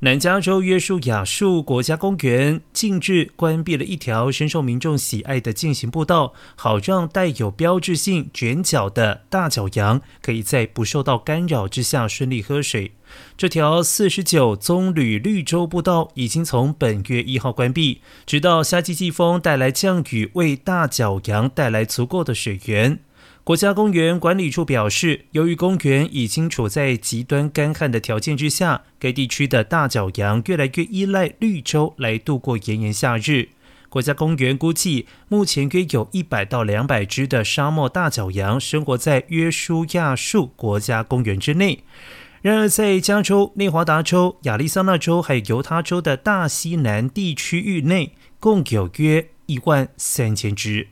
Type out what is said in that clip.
南加州约书亚树国家公园近日关闭了一条深受民众喜爱的进行步道，好让带有标志性卷角的大角羊可以在不受到干扰之下顺利喝水。这条四十九棕榈绿洲步道已经从本月一号关闭，直到夏季季风带来降雨，为大角羊带来足够的水源。国家公园管理处表示，由于公园已经处在极端干旱的条件之下，该地区的大角羊越来越依赖绿洲来度过炎炎夏日。国家公园估计，目前约有一百到两百只的沙漠大角羊生活在约书亚树国家公园之内。然而，在加州、内华达州、亚利桑那州还有犹他州的大西南地区域内，共有约一万三千只。